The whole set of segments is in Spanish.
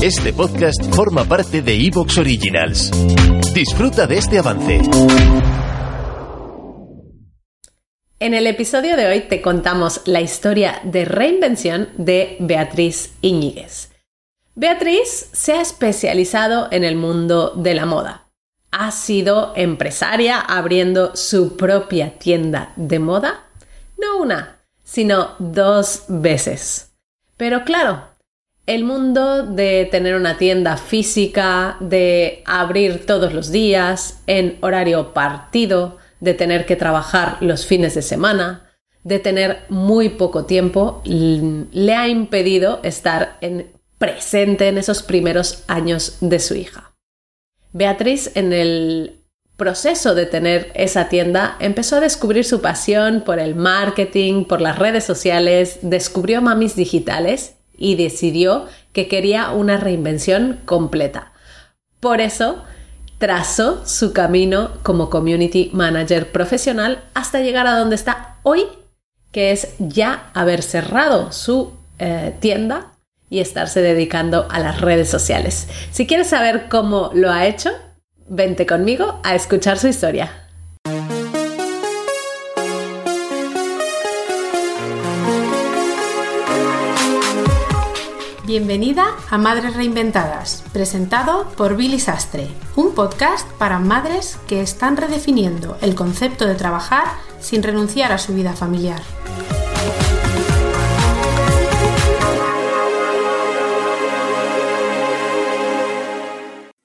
Este podcast forma parte de Evox Originals. Disfruta de este avance. En el episodio de hoy te contamos la historia de reinvención de Beatriz Iñiguez. Beatriz se ha especializado en el mundo de la moda. Ha sido empresaria abriendo su propia tienda de moda, no una, sino dos veces. Pero claro, el mundo de tener una tienda física, de abrir todos los días, en horario partido, de tener que trabajar los fines de semana, de tener muy poco tiempo, le ha impedido estar en, presente en esos primeros años de su hija. Beatriz en el proceso de tener esa tienda empezó a descubrir su pasión por el marketing, por las redes sociales, descubrió mamis digitales y decidió que quería una reinvención completa. Por eso, trazó su camino como community manager profesional hasta llegar a donde está hoy, que es ya haber cerrado su eh, tienda y estarse dedicando a las redes sociales. Si quieres saber cómo lo ha hecho, vente conmigo a escuchar su historia. Bienvenida a Madres Reinventadas, presentado por Billy Sastre, un podcast para madres que están redefiniendo el concepto de trabajar sin renunciar a su vida familiar.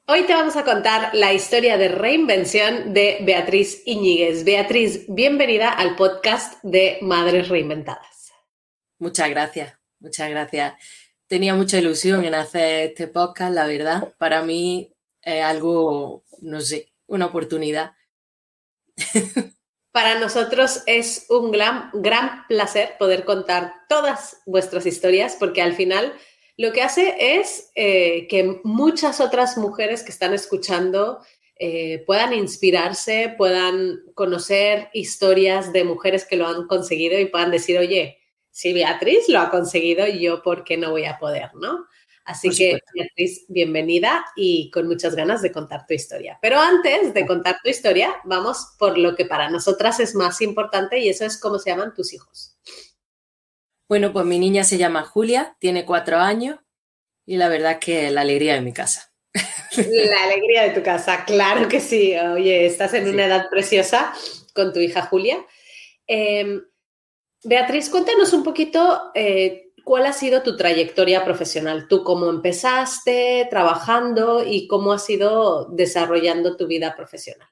Hoy te vamos a contar la historia de reinvención de Beatriz Iñiguez. Beatriz, bienvenida al podcast de Madres Reinventadas. Muchas gracias, muchas gracias tenía mucha ilusión en hacer este podcast, la verdad. Para mí es algo, no sé, una oportunidad. Para nosotros es un gran, placer poder contar todas vuestras historias porque al final lo que hace es eh, que muchas otras mujeres que están escuchando eh, puedan inspirarse, puedan conocer historias de mujeres que lo han conseguido y puedan decir, oye, si Beatriz lo ha conseguido, yo por qué no voy a poder, ¿no? Así que, Beatriz, bienvenida y con muchas ganas de contar tu historia. Pero antes de contar tu historia, vamos por lo que para nosotras es más importante y eso es cómo se llaman tus hijos. Bueno, pues mi niña se llama Julia, tiene cuatro años y la verdad es que la alegría de mi casa. La alegría de tu casa, claro que sí. Oye, estás en una edad preciosa con tu hija Julia. Em, Beatriz, cuéntanos un poquito eh, cuál ha sido tu trayectoria profesional, tú cómo empezaste trabajando y cómo has ido desarrollando tu vida profesional.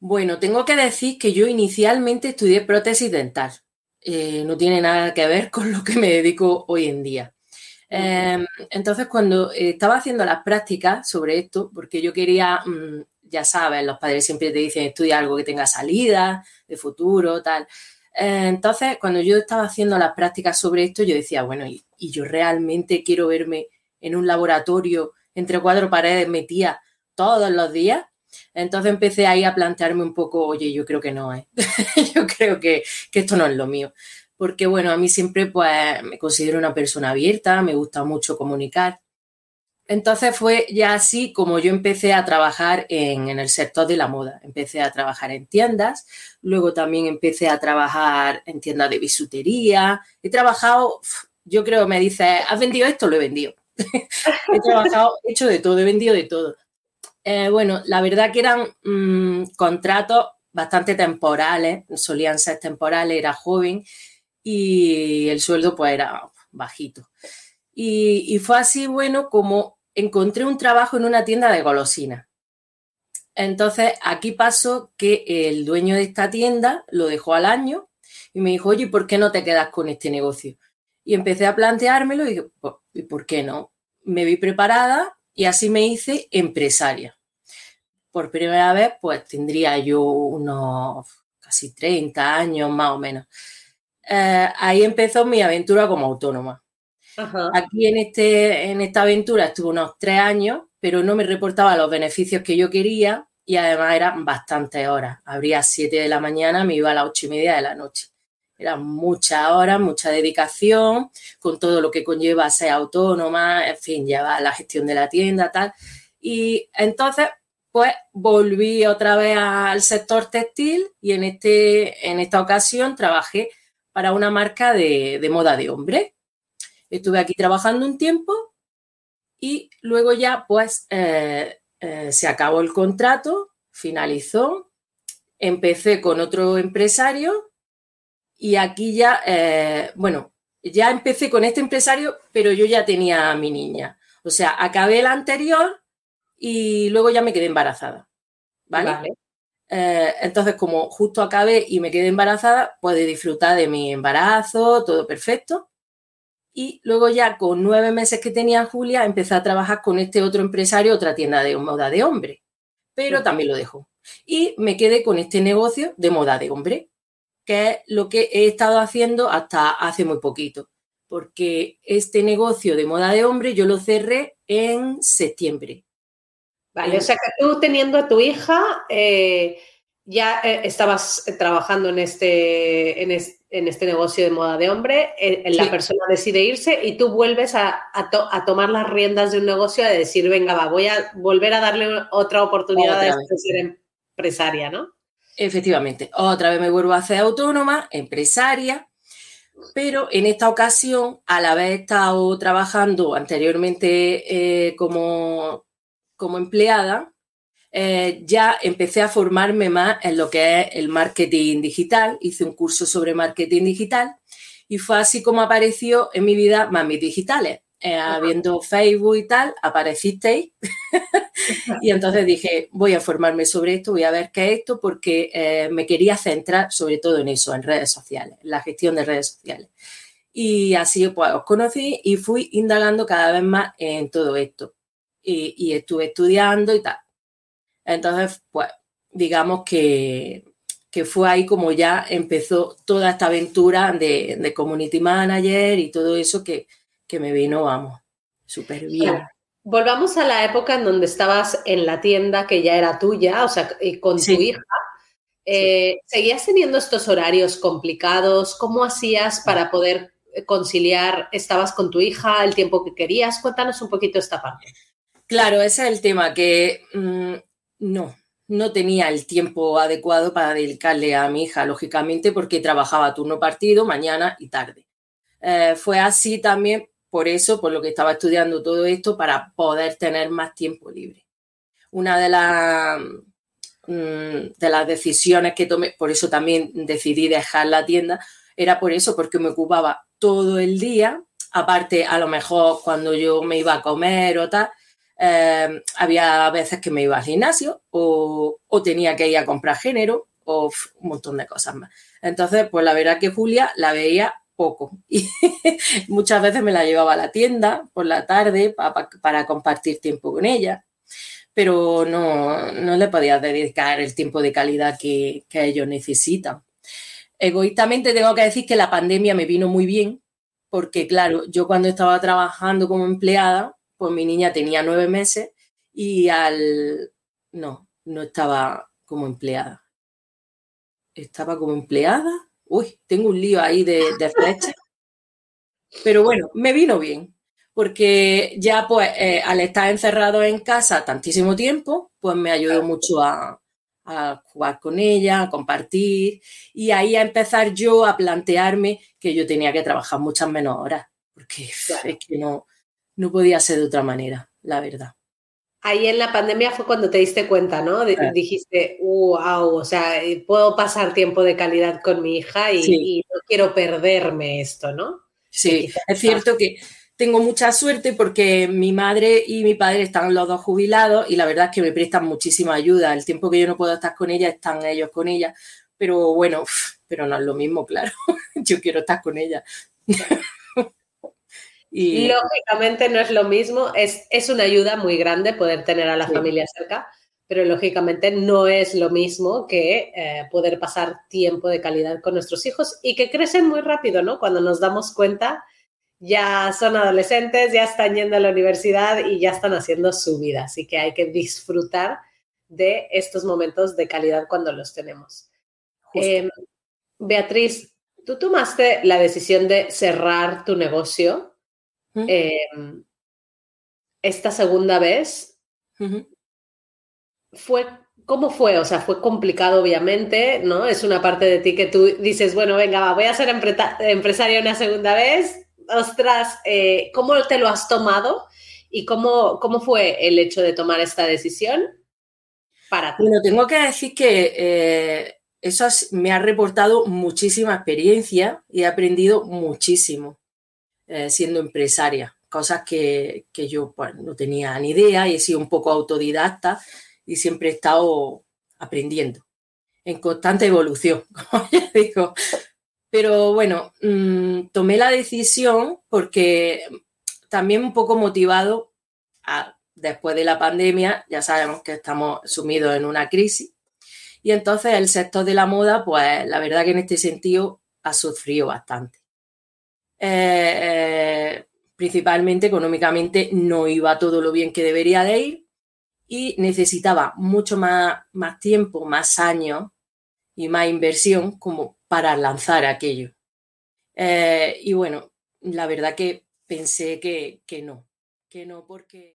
Bueno, tengo que decir que yo inicialmente estudié prótesis dental. Eh, no tiene nada que ver con lo que me dedico hoy en día. Em, entonces, cuando estaba haciendo las prácticas sobre esto, porque yo quería, mm, ya sabes, los padres siempre te dicen estudia algo que tenga salida, de futuro, tal. Eh, entonces, cuando yo estaba haciendo las prácticas sobre esto, yo decía, bueno, y, yo realmente quiero verme en un laboratorio entre cuatro paredes metía todos los días. Entonces empecé ahí a plantearme un poco, oye, yo creo que no es, yo creo que, que, esto no es lo mío. Porque bueno, a mí siempre pues me considero una persona abierta, me gusta mucho comunicar. Entonces fue ya así como yo empecé a trabajar en, el sector de la moda. Empecé a trabajar en tiendas, luego también empecé a trabajar en tiendas de bisutería. He trabajado, yo creo, me dice, ¿has vendido esto? Lo he vendido. he trabajado, he hecho de todo, he vendido de todo. Eh, bueno, la verdad que eran mm, contratos bastante temporales, solían ser temporales, era joven y el sueldo pues era bajito. Y, y fue así, bueno, como encontré un trabajo en una tienda de golosinas. Entonces, aquí pasó que el dueño de esta tienda lo dejó al año y me dijo, oye, ¿por qué no te quedas con este negocio? Y empecé a planteármelo y dije, pues, ¿y por qué no? Me vi preparada y así me hice empresaria. Por primera vez, pues tendría yo unos casi 30 años más o menos. Eh, ahí empezó mi aventura como autónoma. Aquí en, este, en esta aventura estuve unos tres años, pero no me reportaba los beneficios que yo quería y además eran bastantes horas. Abría a siete de la mañana, me iba a las ocho y media de la noche. eran muchas horas, mucha dedicación, con todo lo que conlleva ser autónoma, en fin, llevar la gestión de la tienda, tal. Y entonces, pues volví otra vez al sector textil y en, este, en esta ocasión trabajé para una marca de, moda de hombre. Estuve aquí trabajando un tiempo y luego ya, pues, eh, eh, se acabó el contrato, finalizó, empecé con otro empresario y aquí ya, eh, bueno, ya empecé con este empresario, pero yo ya tenía a mi niña. O sea, acabé el anterior y luego ya me quedé embarazada. ¿Vale? Eh, entonces, como justo acabé y me quedé embarazada, pude disfrutar de mi embarazo, todo perfecto. Y luego ya con nueve meses que tenía Julia, empecé a trabajar con este otro empresario, otra tienda de moda de hombre. Pero también lo dejó. Y me quedé con este negocio de moda de hombre que es lo que he estado haciendo hasta hace muy poquito, porque este negocio de moda de hombre yo lo cerré en septiembre. Vale, o sea que tú teniendo a tu hija, eh, ya eh, estabas trabajando en este, en, este negocio de moda de hombre, la persona decide irse y tú vuelves a, tomar las riendas de un negocio, a decir, venga, va, voy a volver a darle otra oportunidad a ser empresaria, ¿no? Efectivamente, otra vez me vuelvo a hacer autónoma, empresaria, pero en esta ocasión, al haber estado trabajando anteriormente eh, como, como, empleada, eh, ya empecé a formarme más en lo que es el marketing digital. Hice un curso sobre marketing digital y fue así como apareció en mi vida Mami Digitales. Eh, viendo Facebook y tal, aparecisteis. y entonces dije, voy a formarme sobre esto, voy a ver qué es esto, porque eh, me quería centrar sobre todo en eso, en redes sociales, en la gestión de redes sociales. Y así pues os conocí y fui indagando cada vez más en todo esto. Y, estuve estudiando y tal. Entonces, pues, digamos que, que, fue ahí como ya empezó toda esta aventura de, de community manager y todo eso que, que me vino, vamos, súper bien. Volvamos a la época en donde estabas en la tienda que ya era tuya, o sea, con tu hija. Eh, ¿Seguías teniendo estos horarios complicados? ¿Cómo hacías para poder conciliar? ¿Estabas con tu hija el tiempo que querías? Cuéntanos un poquito esta parte. Claro, ese es el tema, que mm, no, no tenía el tiempo adecuado para dedicarle a mi hija, lógicamente, porque trabajaba turno partido, mañana y tarde. Eh, fue así también por eso, por lo que estaba estudiando todo esto, para poder tener más tiempo libre. Una de, las mm, de las decisiones que tomé, por eso también decidí dejar la tienda, era por eso, porque me ocupaba todo el día, aparte a lo mejor cuando yo me iba a comer o tal, eh, había veces que me iba al gimnasio o, tenía que ir a comprar género o un montón de cosas más. Entonces, pues la verdad que Julia la veía poco. Y muchas veces me la llevaba a la tienda por la tarde para compartir tiempo con ella, pero no, no le podía dedicar el tiempo de calidad que, ellos necesitan. Egoístamente tengo que decir que la pandemia me vino muy bien, porque claro, yo cuando estaba trabajando como empleada, pues mi niña tenía nueve meses y al... No, no estaba como empleada. Estaba como empleada Uy, tengo un lío ahí de, de flecha. Pero bueno, me vino bien, porque ya pues eh, al estar encerrado en casa tantísimo tiempo, pues me ayudó mucho a, jugar con ella, a compartir y ahí a empezar yo a plantearme que yo tenía que trabajar muchas menos horas, porque es que no, no podía ser de otra manera, la verdad ahí en la pandemia fue cuando te diste cuenta, ¿no? Dijiste, wow, o sea, eh, puedo pasar tiempo de calidad con mi hija y, no quiero perderme esto, ¿no? Sí, es cierto que tengo mucha suerte porque mi madre y mi padre están los dos jubilados y la verdad es que me prestan muchísima ayuda. El tiempo que yo no puedo estar con ella, están ellos con ella. Pero bueno, pero no es lo mismo, claro. yo quiero estar con ella. Y... Lógicamente no es lo mismo, es, es una ayuda muy grande poder tener a la familia cerca, pero lógicamente no es lo mismo que eh, poder pasar tiempo de calidad con nuestros hijos y que crecen muy rápido, ¿no? Cuando nos damos cuenta, ya son adolescentes, ya están yendo a la universidad y ya están haciendo su vida, así que hay que disfrutar de estos momentos de calidad cuando los tenemos. Em, Beatriz, tú tomaste la decisión de cerrar tu negocio eh, esta segunda vez. Fue, ¿Cómo fue? O sea, fue complicado, obviamente, ¿no? Es una parte de ti que tú dices, bueno, venga, voy a ser empresaria una segunda vez. Ostras, eh, ¿cómo te lo has tomado? ¿Y cómo, cómo fue el hecho de tomar esta decisión para ti? Bueno, tengo que decir que eh, eso me ha reportado muchísima experiencia y he aprendido muchísimo eh, siendo empresaria, cosas que, yo pues, no tenía ni idea y he sido un poco autodidacta y siempre he estado aprendiendo en constante evolución, como ya digo. Pero bueno, mm, tomé la decisión porque también un poco motivado después de la pandemia, ya sabemos que estamos sumidos en una crisis y entonces el sector de la moda, pues la verdad que en este sentido ha sufrido bastante. Eh, eh, principalmente económicamente no iba todo lo bien que debería de ir y necesitaba mucho más, más tiempo, más años y más inversión como para lanzar aquello. Eh, y bueno, la verdad que pensé que, que no, que no porque...